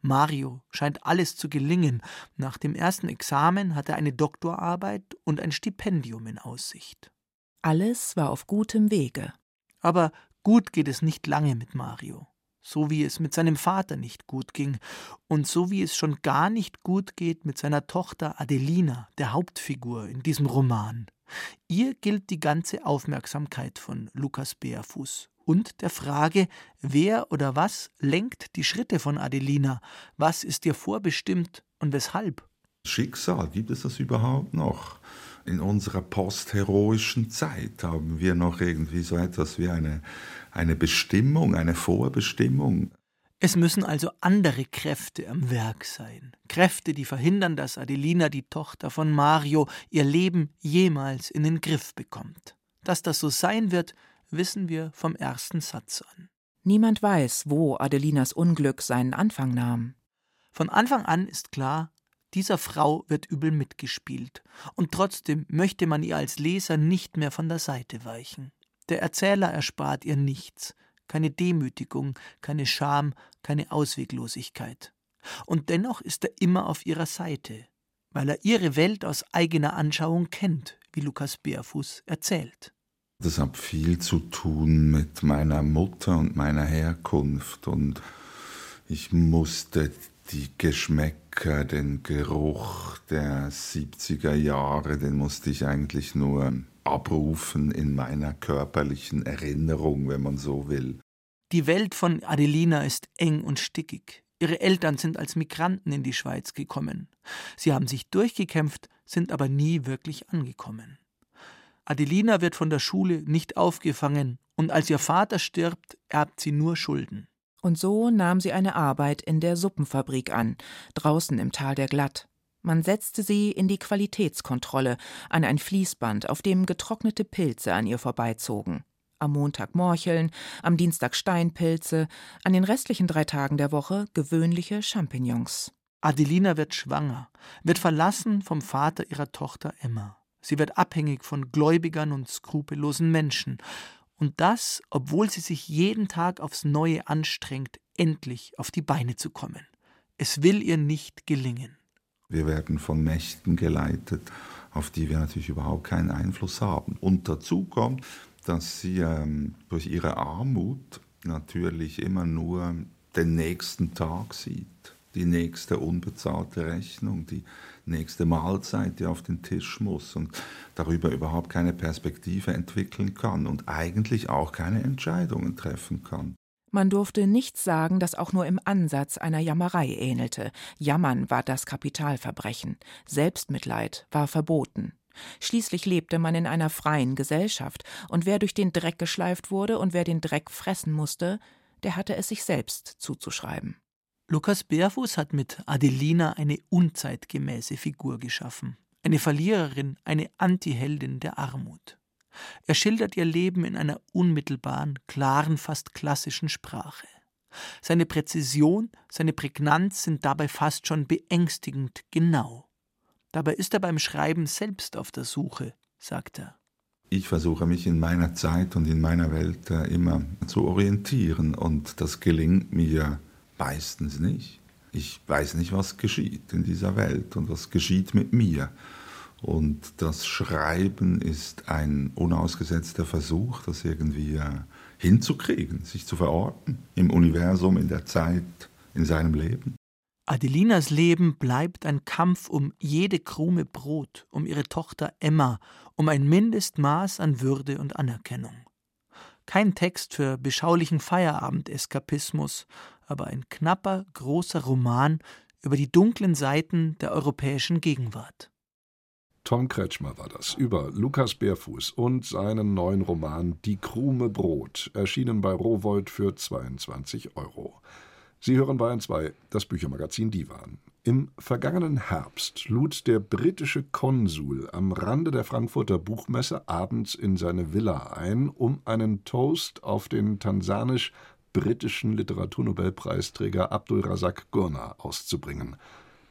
S9: Mario scheint alles zu gelingen. Nach dem ersten Examen hat er eine Doktorarbeit und ein Stipendium in Aussicht.
S10: Alles war auf gutem Wege.
S9: Aber gut geht es nicht lange mit Mario. So wie es mit seinem Vater nicht gut ging und so wie es schon gar nicht gut geht mit seiner Tochter Adelina, der Hauptfigur in diesem Roman. Ihr gilt die ganze Aufmerksamkeit von Lukas Bärfuß und der Frage, wer oder was lenkt die Schritte von Adelina, was ist ihr vorbestimmt und weshalb.
S11: Schicksal, gibt es das überhaupt noch? In unserer postheroischen Zeit haben wir noch irgendwie so etwas wie eine, eine Bestimmung, eine Vorbestimmung.
S9: Es müssen also andere Kräfte am Werk sein. Kräfte, die verhindern, dass Adelina, die Tochter von Mario, ihr Leben jemals in den Griff bekommt. Dass das so sein wird, wissen wir vom ersten Satz an.
S10: Niemand weiß, wo Adelinas Unglück seinen Anfang nahm.
S9: Von Anfang an ist klar, dieser Frau wird übel mitgespielt, und trotzdem möchte man ihr als Leser nicht mehr von der Seite weichen. Der Erzähler erspart ihr nichts, keine Demütigung, keine Scham, keine Ausweglosigkeit. Und dennoch ist er immer auf ihrer Seite, weil er ihre Welt aus eigener Anschauung kennt, wie Lukas Bärfuß erzählt.
S11: Das hat viel zu tun mit meiner Mutter und meiner Herkunft und ich musste die Geschmäcker, den Geruch der 70er Jahre, den musste ich eigentlich nur abrufen in meiner körperlichen Erinnerung, wenn man so will.
S9: Die Welt von Adelina ist eng und stickig. Ihre Eltern sind als Migranten in die Schweiz gekommen. Sie haben sich durchgekämpft, sind aber nie wirklich angekommen. Adelina wird von der Schule nicht aufgefangen und als ihr Vater stirbt, erbt sie nur Schulden.
S10: Und so nahm sie eine Arbeit in der Suppenfabrik an, draußen im Tal der Glatt. Man setzte sie in die Qualitätskontrolle an ein Fließband, auf dem getrocknete Pilze an ihr vorbeizogen. Am Montag Morcheln, am Dienstag Steinpilze, an den restlichen drei Tagen der Woche gewöhnliche Champignons.
S9: Adelina wird schwanger, wird verlassen vom Vater ihrer Tochter Emma. Sie wird abhängig von Gläubigern und skrupellosen Menschen. Und das, obwohl sie sich jeden Tag aufs Neue anstrengt, endlich auf die Beine zu kommen. Es will ihr nicht gelingen.
S11: Wir werden von Mächten geleitet, auf die wir natürlich überhaupt keinen Einfluss haben. Und dazu kommt, dass sie ähm, durch ihre Armut natürlich immer nur den nächsten Tag sieht, die nächste unbezahlte Rechnung, die nächste Mahlzeit, die auf den Tisch muss und darüber überhaupt keine Perspektive entwickeln kann und eigentlich auch keine Entscheidungen treffen kann.
S10: Man durfte nichts sagen, das auch nur im Ansatz einer Jammerei ähnelte. Jammern war das Kapitalverbrechen. Selbstmitleid war verboten. Schließlich lebte man in einer freien Gesellschaft, und wer durch den Dreck geschleift wurde und wer den Dreck fressen musste, der hatte es sich selbst zuzuschreiben.
S9: Lukas Bärfuß hat mit Adelina eine unzeitgemäße Figur geschaffen. Eine Verliererin, eine Antiheldin der Armut. Er schildert ihr Leben in einer unmittelbaren, klaren, fast klassischen Sprache. Seine Präzision, seine Prägnanz sind dabei fast schon beängstigend genau. Dabei ist er beim Schreiben selbst auf der Suche, sagt er.
S11: Ich versuche mich in meiner Zeit und in meiner Welt äh, immer zu orientieren und das gelingt mir meistens nicht. Ich weiß nicht, was geschieht in dieser Welt und was geschieht mit mir. Und das Schreiben ist ein unausgesetzter Versuch, das irgendwie äh, hinzukriegen, sich zu verorten im Universum, in der Zeit, in seinem Leben.
S9: Adelinas Leben bleibt ein Kampf um jede Krume Brot, um ihre Tochter Emma, um ein Mindestmaß an Würde und Anerkennung. Kein Text für beschaulichen Feierabendeskapismus, aber ein knapper, großer Roman über die dunklen Seiten der europäischen Gegenwart.
S2: Tom Kretschmer war das über Lukas Bärfuß und seinen neuen Roman Die Krume Brot, erschienen bei Rowold für 22 Euro. Sie hören Bayern 2, das Büchermagazin Divan. Im vergangenen Herbst lud der britische Konsul am Rande der Frankfurter Buchmesse abends in seine Villa ein, um einen Toast auf den tansanisch-britischen Literaturnobelpreisträger Abdul Razak Gurna auszubringen.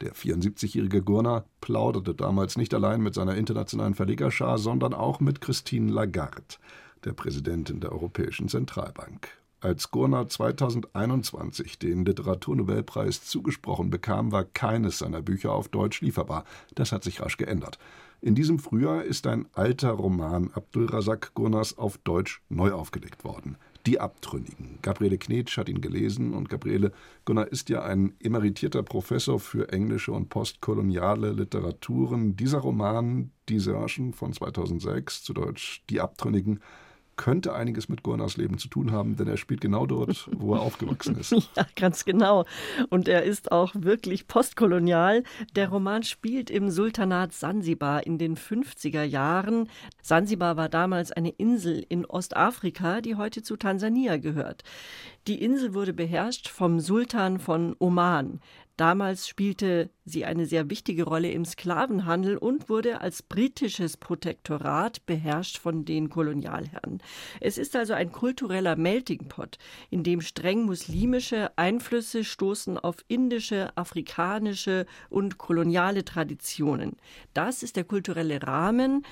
S2: Der 74-jährige Gurner plauderte damals nicht allein mit seiner internationalen Verlegerschar, sondern auch mit Christine Lagarde, der Präsidentin der Europäischen Zentralbank. Als Gurner 2021 den Literaturnobelpreis zugesprochen bekam, war keines seiner Bücher auf Deutsch lieferbar. Das hat sich rasch geändert. In diesem Frühjahr ist ein alter Roman Abdul Razak Gurners auf Deutsch neu aufgelegt worden. Die Abtrünnigen. Gabriele Knetsch hat ihn gelesen und Gabriele Gunnar ist ja ein emeritierter Professor für englische und postkoloniale Literaturen. Dieser Roman, Die Sörschen von 2006, zu Deutsch Die Abtrünnigen, könnte einiges mit Gurners Leben zu tun haben, denn er spielt genau dort, wo er aufgewachsen ist.
S12: Ja, ganz genau. Und er ist auch wirklich postkolonial. Der Roman spielt im Sultanat Sansibar in den 50er Jahren. Sansibar war damals eine Insel in Ostafrika, die heute zu Tansania gehört. Die Insel wurde beherrscht vom Sultan von Oman. Damals spielte sie eine sehr wichtige Rolle im Sklavenhandel und wurde als britisches Protektorat beherrscht von den Kolonialherren. Es ist also ein kultureller Melting Pot, in dem streng muslimische Einflüsse stoßen auf indische, afrikanische und koloniale Traditionen. Das ist der kulturelle Rahmen,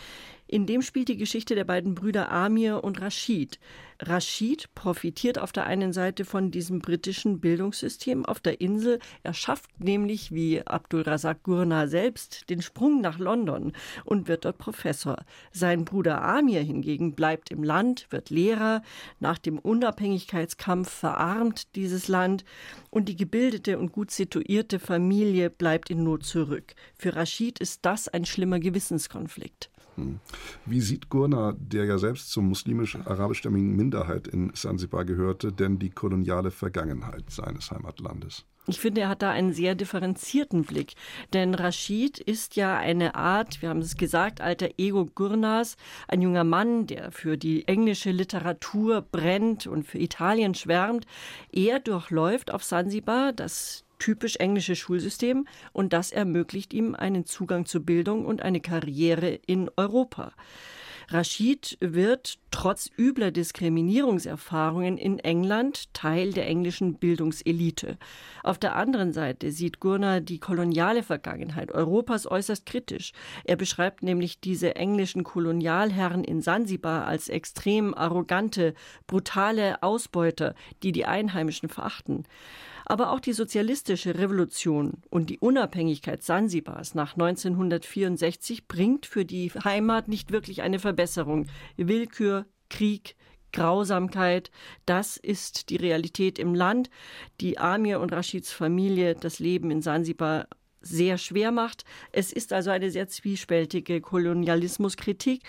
S12: in dem spielt die Geschichte der beiden Brüder Amir und Rashid. Rashid profitiert auf der einen Seite von diesem britischen Bildungssystem auf der Insel. Er schafft nämlich, wie Abdul Razak Gurna selbst, den Sprung nach London und wird dort Professor. Sein Bruder Amir hingegen bleibt im Land, wird Lehrer. Nach dem Unabhängigkeitskampf verarmt dieses Land und die gebildete und gut situierte Familie bleibt in Not zurück. Für Rashid ist das ein schlimmer Gewissenskonflikt.
S2: Hm. Wie sieht Gurna, der ja selbst zur muslimisch-arabischstämmigen Minderheit in Sansibar gehörte, denn die koloniale Vergangenheit seines Heimatlandes?
S12: Ich finde, er hat da einen sehr differenzierten Blick. Denn Rashid ist ja eine Art, wir haben es gesagt, alter Ego Gurnas, ein junger Mann, der für die englische Literatur brennt und für Italien schwärmt. Er durchläuft auf Sansibar das typisch englische Schulsystem und das ermöglicht ihm einen Zugang zur Bildung und eine Karriere in Europa. Rashid wird trotz übler Diskriminierungserfahrungen in England Teil der englischen Bildungselite. Auf der anderen Seite sieht Gurner die koloniale Vergangenheit Europas äußerst kritisch. Er beschreibt nämlich diese englischen Kolonialherren in Sansibar als extrem arrogante, brutale Ausbeuter, die die Einheimischen verachten. Aber auch die sozialistische Revolution und die Unabhängigkeit Sansibars nach 1964 bringt für die Heimat nicht wirklich eine Verbesserung. Willkür, Krieg, Grausamkeit, das ist die Realität im Land. Die Amir und Rashids Familie, das Leben in Sansibar sehr schwer macht. Es ist also eine sehr zwiespältige Kolonialismuskritik,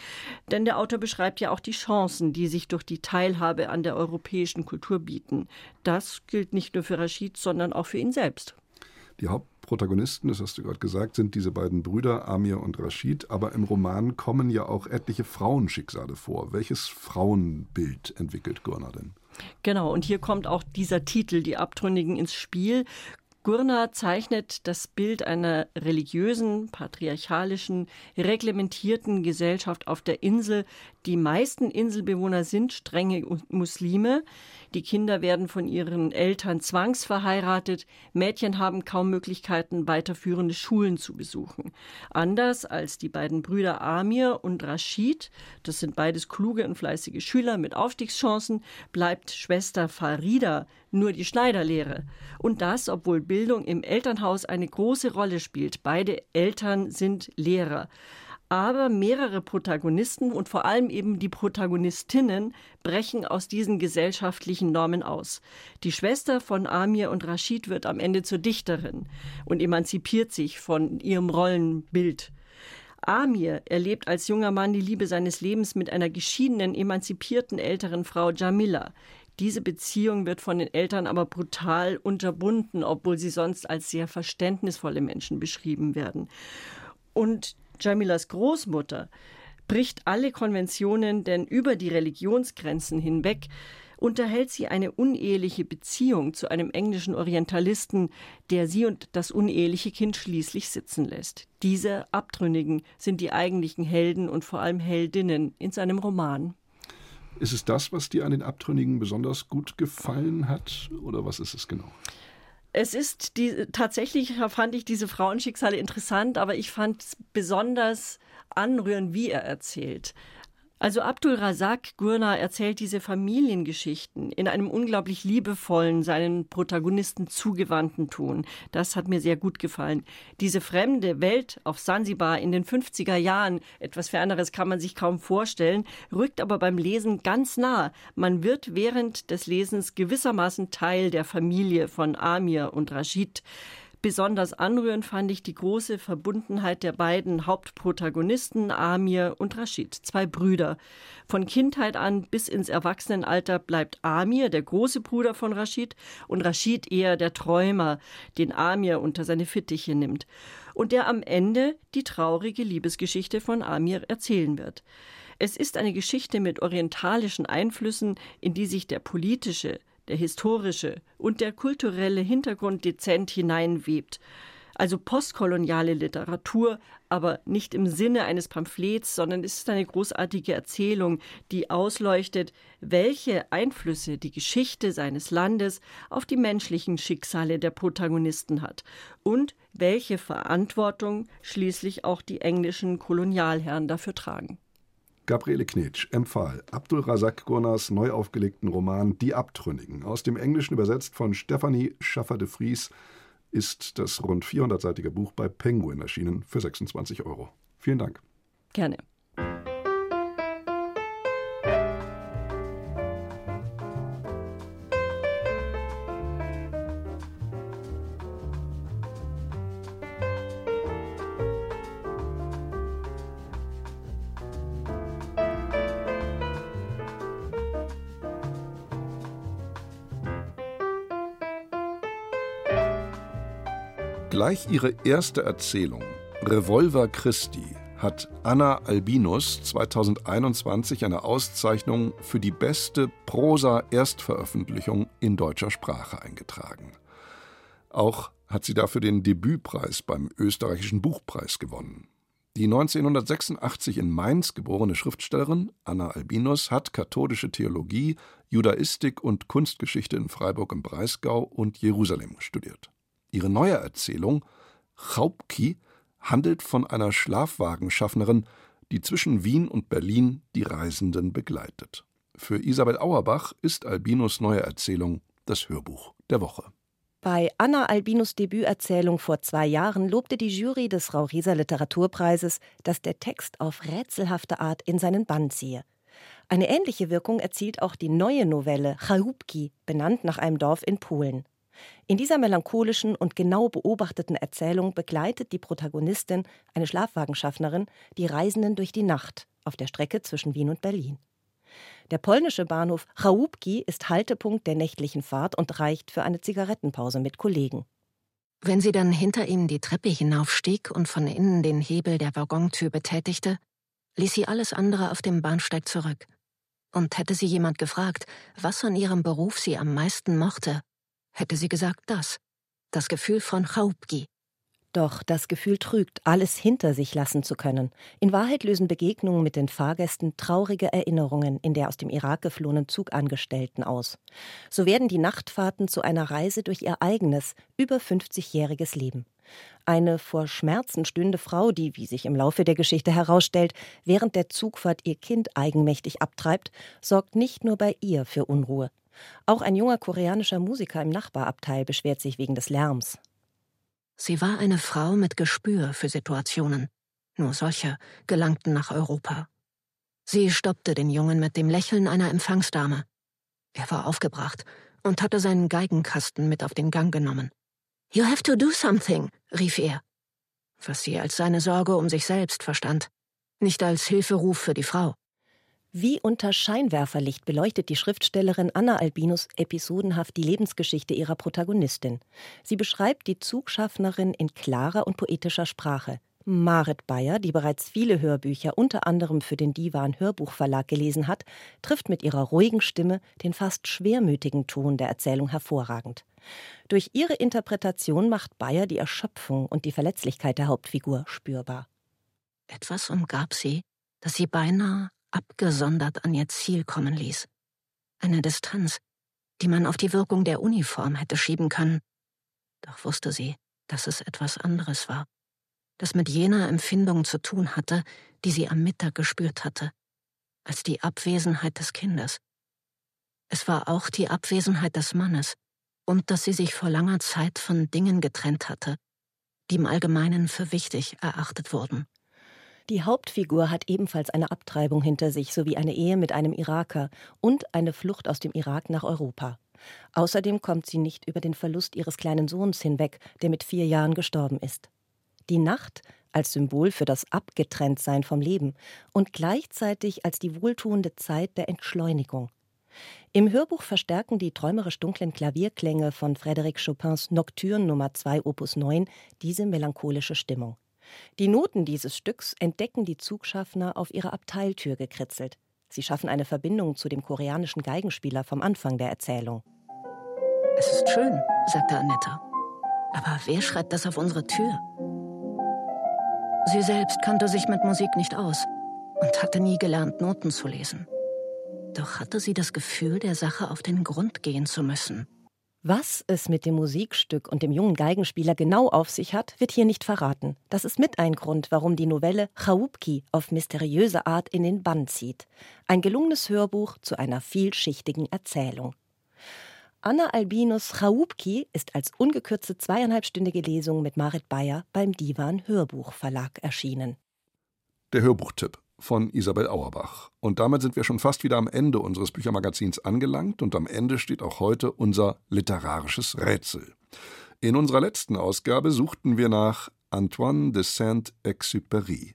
S12: denn der Autor beschreibt ja auch die Chancen, die sich durch die Teilhabe an der europäischen Kultur bieten. Das gilt nicht nur für Rashid, sondern auch für ihn selbst.
S2: Die Hauptprotagonisten, das hast du gerade gesagt, sind diese beiden Brüder Amir und Rashid, aber im Roman kommen ja auch etliche Frauenschicksale vor. Welches Frauenbild entwickelt Gurner denn?
S12: Genau, und hier kommt auch dieser Titel, Die Abtrünnigen, ins Spiel. Gurner zeichnet das Bild einer religiösen, patriarchalischen, reglementierten Gesellschaft auf der Insel. Die meisten Inselbewohner sind strenge Muslime. Die Kinder werden von ihren Eltern zwangsverheiratet. Mädchen haben kaum Möglichkeiten, weiterführende Schulen zu besuchen. Anders als die beiden Brüder Amir und Rashid, das sind beides kluge und fleißige Schüler mit Aufstiegschancen, bleibt Schwester Farida nur die Schneiderlehre. Und das, obwohl Bildung im Elternhaus eine große Rolle spielt. Beide Eltern sind Lehrer. Aber mehrere Protagonisten und vor allem eben die Protagonistinnen brechen aus diesen gesellschaftlichen Normen aus. Die Schwester von Amir und Rashid wird am Ende zur Dichterin und emanzipiert sich von ihrem Rollenbild. Amir erlebt als junger Mann die Liebe seines Lebens mit einer geschiedenen, emanzipierten älteren Frau Jamila. Diese Beziehung wird von den Eltern aber brutal unterbunden, obwohl sie sonst als sehr verständnisvolle Menschen beschrieben werden. Und Jamilas Großmutter bricht alle Konventionen, denn über die Religionsgrenzen hinweg unterhält sie eine uneheliche Beziehung zu einem englischen Orientalisten, der sie und das uneheliche Kind schließlich sitzen lässt. Diese Abtrünnigen sind die eigentlichen Helden und vor allem Heldinnen in seinem Roman.
S2: Ist es das, was dir an den Abtrünnigen besonders gut gefallen hat? Oder was ist es genau?
S12: Es ist die, tatsächlich fand ich diese Frauenschicksale interessant, aber ich fand es besonders anrührend, wie er erzählt. Also Abdul Razak Gurna erzählt diese Familiengeschichten in einem unglaublich liebevollen, seinen Protagonisten zugewandten Ton. Das hat mir sehr gut gefallen. Diese fremde Welt auf Sansibar in den 50er Jahren, etwas Ferneres kann man sich kaum vorstellen, rückt aber beim Lesen ganz nah. Man wird während des Lesens gewissermaßen Teil der Familie von Amir und Rashid. Besonders anrührend fand ich die große Verbundenheit der beiden Hauptprotagonisten, Amir und Rashid, zwei Brüder. Von Kindheit an bis ins Erwachsenenalter bleibt Amir der große Bruder von Rashid und Rashid eher der Träumer, den Amir unter seine Fittiche nimmt und der am Ende die traurige Liebesgeschichte von Amir erzählen wird. Es ist eine Geschichte mit orientalischen Einflüssen, in die sich der politische, der historische und der kulturelle Hintergrund dezent hineinwebt. Also postkoloniale Literatur, aber nicht im Sinne eines Pamphlets, sondern es ist eine großartige Erzählung, die ausleuchtet, welche Einflüsse die Geschichte seines Landes auf die menschlichen Schicksale der Protagonisten hat und welche Verantwortung schließlich auch die englischen Kolonialherren dafür tragen.
S2: Gabriele Knetsch empfahl Abdul Razak Gurners neu aufgelegten Roman Die Abtrünnigen. Aus dem Englischen übersetzt von Stephanie Schaffer de Vries ist das rund 400-seitige Buch bei Penguin erschienen für 26 Euro. Vielen Dank.
S12: Gerne.
S2: Gleich ihre erste Erzählung, Revolver Christi, hat Anna Albinus 2021 eine Auszeichnung für die beste Prosa-Erstveröffentlichung in deutscher Sprache eingetragen. Auch hat sie dafür den Debütpreis beim österreichischen Buchpreis gewonnen. Die 1986 in Mainz geborene Schriftstellerin Anna Albinus hat katholische Theologie, Judaistik und Kunstgeschichte in Freiburg im Breisgau und Jerusalem studiert. Ihre neue Erzählung Chaupki handelt von einer Schlafwagenschaffnerin, die zwischen Wien und Berlin die Reisenden begleitet. Für Isabel Auerbach ist Albinus neue Erzählung das Hörbuch der Woche.
S13: Bei Anna Albinus Debüterzählung vor zwei Jahren lobte die Jury des Raurieser Literaturpreises, dass der Text auf rätselhafte Art in seinen Bann ziehe. Eine ähnliche Wirkung erzielt auch die neue Novelle Chałupki, benannt nach einem Dorf in Polen. In dieser melancholischen und genau beobachteten Erzählung begleitet die Protagonistin, eine Schlafwagenschaffnerin, die Reisenden durch die Nacht auf der Strecke zwischen Wien und Berlin. Der polnische Bahnhof Chałupki ist Haltepunkt der nächtlichen Fahrt und reicht für eine Zigarettenpause mit Kollegen.
S14: Wenn sie dann hinter ihm die Treppe hinaufstieg und von innen den Hebel der Waggontür betätigte, ließ sie alles andere auf dem Bahnsteig zurück. Und hätte sie jemand gefragt, was an ihrem Beruf sie am meisten mochte, hätte sie gesagt das, das Gefühl von Chałupki.
S13: Doch das Gefühl trügt, alles hinter sich lassen zu können. In Wahrheit lösen Begegnungen mit den Fahrgästen traurige Erinnerungen in der aus dem Irak geflohenen Zugangestellten aus. So werden die Nachtfahrten zu einer Reise durch ihr eigenes, über 50-jähriges Leben. Eine vor Schmerzen stünde Frau, die, wie sich im Laufe der Geschichte herausstellt, während der Zugfahrt ihr Kind eigenmächtig abtreibt, sorgt nicht nur bei ihr für Unruhe. Auch ein junger koreanischer Musiker im Nachbarabteil beschwert sich wegen des Lärms.
S14: Sie war eine Frau mit Gespür für Situationen. Nur solche gelangten nach Europa. Sie stoppte den Jungen mit dem Lächeln einer Empfangsdame. Er war aufgebracht und hatte seinen Geigenkasten mit auf den Gang genommen. You have to do something, rief er, was sie als seine Sorge um sich selbst verstand, nicht als Hilferuf für die Frau.
S13: Wie unter Scheinwerferlicht beleuchtet die Schriftstellerin Anna Albinus episodenhaft die Lebensgeschichte ihrer Protagonistin. Sie beschreibt die Zugschaffnerin in klarer und poetischer Sprache. Marit Bayer, die bereits viele Hörbücher unter anderem für den Divan Hörbuchverlag gelesen hat, trifft mit ihrer ruhigen Stimme den fast schwermütigen Ton der Erzählung hervorragend. Durch ihre Interpretation macht Bayer die Erschöpfung und die Verletzlichkeit der Hauptfigur spürbar.
S14: Etwas umgab sie, das sie beinahe abgesondert an ihr Ziel kommen ließ. Eine Distanz, die man auf die Wirkung der Uniform hätte schieben können. Doch wusste sie, dass es etwas anderes war, das mit jener Empfindung zu tun hatte, die sie am Mittag gespürt hatte, als die Abwesenheit des Kindes. Es war auch die Abwesenheit des Mannes und dass sie sich vor langer Zeit von Dingen getrennt hatte, die im Allgemeinen für wichtig erachtet wurden.
S13: Die Hauptfigur hat ebenfalls eine Abtreibung hinter sich sowie eine Ehe mit einem Iraker und eine Flucht aus dem Irak nach Europa. Außerdem kommt sie nicht über den Verlust ihres kleinen Sohns hinweg, der mit vier Jahren gestorben ist. Die Nacht als Symbol für das Abgetrenntsein vom Leben und gleichzeitig als die wohltuende Zeit der Entschleunigung. Im Hörbuch verstärken die träumerisch dunklen Klavierklänge von Frédéric Chopins Nocturne Nummer 2 Opus 9 diese melancholische Stimmung. Die Noten dieses Stücks entdecken die Zugschaffner auf ihrer Abteiltür gekritzelt. Sie schaffen eine Verbindung zu dem koreanischen Geigenspieler vom Anfang der Erzählung.
S14: Es ist schön, sagte Annette. Aber wer schreibt das auf unsere Tür? Sie selbst kannte sich mit Musik nicht aus und hatte nie gelernt, Noten zu lesen. Doch hatte sie das Gefühl, der Sache auf den Grund gehen zu müssen.
S13: Was es mit dem Musikstück und dem jungen Geigenspieler genau auf sich hat, wird hier nicht verraten. Das ist mit ein Grund, warum die Novelle Chałupki auf mysteriöse Art in den Bann zieht. Ein gelungenes Hörbuch zu einer vielschichtigen Erzählung. Anna Albinus Chałupki ist als ungekürzte zweieinhalbstündige Lesung mit Marit Bayer beim Divan Hörbuchverlag erschienen.
S2: Der Hörbuchtipp von Isabel Auerbach. Und damit sind wir schon fast wieder am Ende unseres Büchermagazins angelangt und am Ende steht auch heute unser literarisches Rätsel. In unserer letzten Ausgabe suchten wir nach Antoine de Saint-Exupéry.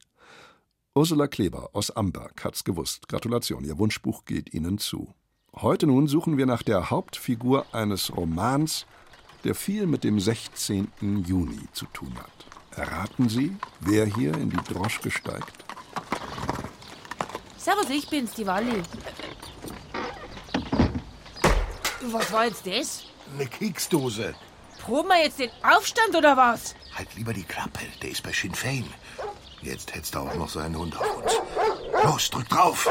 S2: Ursula Kleber aus Amberg hat's gewusst. Gratulation, Ihr Wunschbuch geht Ihnen zu. Heute nun suchen wir nach der Hauptfigur eines Romans, der viel mit dem 16. Juni zu tun hat. Erraten Sie, wer hier in die Droschke steigt?
S15: Servus, ich bin's, die Walli. Was war jetzt das?
S16: Eine Keksdose.
S15: Proben wir jetzt den Aufstand oder was?
S16: Halt lieber die Klappe, der ist bei Sinn Fein. Jetzt hetzt er auch noch seinen Hund auf uns. Los, drück drauf.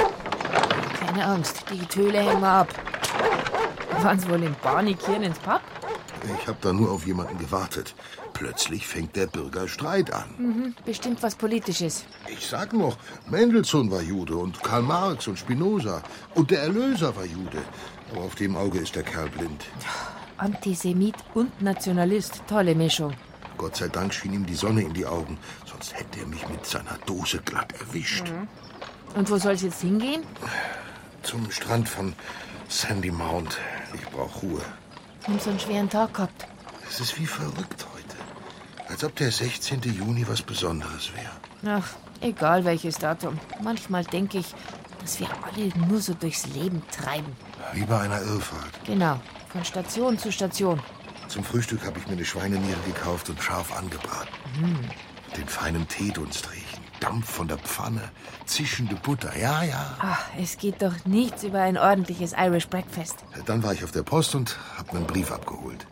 S15: Keine Angst, die Töle hängen wir ab. Waren's wohl in hier ins Pub?
S16: Ich hab da nur auf jemanden gewartet. Plötzlich fängt der Bürgerstreit an.
S15: Mhm, bestimmt was Politisches.
S16: Ich sag noch, Mendelssohn war Jude und Karl Marx und Spinoza. Und der Erlöser war Jude. Aber auf dem Auge ist der Kerl blind.
S15: Antisemit und Nationalist. Tolle Mischung.
S16: Gott sei Dank schien ihm die Sonne in die Augen. Sonst hätte er mich mit seiner Dose glatt erwischt.
S15: Mhm. Und wo soll's jetzt hingehen?
S16: Zum Strand von Sandy Mount. Ich brauche Ruhe.
S15: Haben so einen schweren Tag gehabt.
S16: Es ist wie verrückt heute. Als ob der 16. Juni was Besonderes wäre.
S15: Ach, egal welches Datum. Manchmal denke ich, dass wir alle nur so durchs Leben treiben.
S16: Wie bei einer Irrfahrt.
S15: Genau, von Station zu Station.
S16: Zum Frühstück habe ich mir eine Schweineniere gekauft und scharf angebraten.
S15: Hm.
S16: Den feinen Teedunst riechen. Dampf von der Pfanne. Zischende Butter. Ja, ja.
S15: Ach, es geht doch nichts über ein ordentliches Irish Breakfast.
S16: Dann war ich auf der Post und habe einen Brief abgeholt.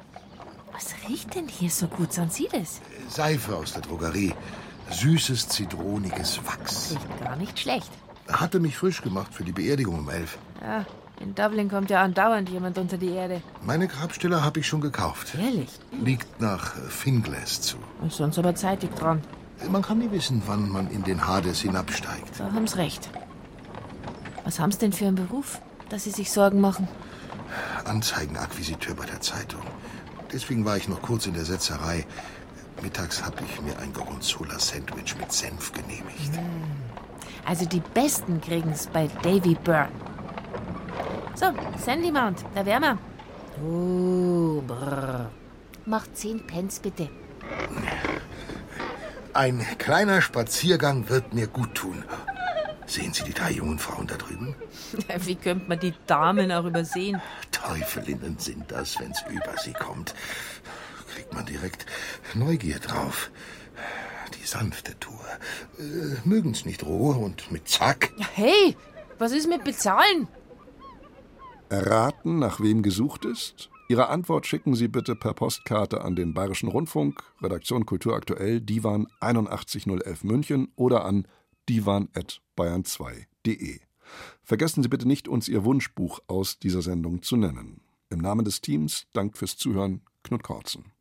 S15: Was riecht denn hier so gut? Sonst sieht es.
S16: Seife aus der Drogerie. Süßes, zitroniges Wachs.
S15: Riecht gar nicht schlecht.
S16: Hatte mich frisch gemacht für die Beerdigung um elf.
S15: Ja, in Dublin kommt ja andauernd jemand unter die Erde.
S16: Meine Grabstelle habe ich schon gekauft.
S15: Ehrlich?
S16: Liegt nach Finglas zu.
S15: Ist sonst aber zeitig dran.
S16: Man kann nie wissen, wann man in den Hades hinabsteigt.
S15: Da haben's recht. Was haben's denn für einen Beruf, dass Sie sich Sorgen machen?
S16: Anzeigenakquisiteur bei der Zeitung. Deswegen war ich noch kurz in der Setzerei. Mittags habe ich mir ein Gorgonzola-Sandwich mit Senf genehmigt.
S15: Also die Besten kriegen's bei Davy Byrne. So, Sandy Mount, da wären wir. Oh, brr. Macht zehn Pence bitte.
S16: Ein kleiner Spaziergang wird mir gut tun. Sehen Sie die drei jungen Frauen da drüben?
S15: Wie könnte man die Damen auch übersehen?
S16: Teufelinnen sind das, wenn's über sie kommt. Kriegt man direkt Neugier drauf. Die sanfte Tour. Äh, mögen's nicht roh und mit Zack.
S15: Ja, hey, was ist mit Bezahlen?
S2: Erraten, nach wem gesucht ist? Ihre Antwort schicken Sie bitte per Postkarte an den Bayerischen Rundfunk, Redaktion Kultur aktuell, Divan 81011 München oder an divan.bayern2.de. Vergessen Sie bitte nicht, uns Ihr Wunschbuch aus dieser Sendung zu nennen. Im Namen des Teams dankt fürs Zuhören Knut Kortzen.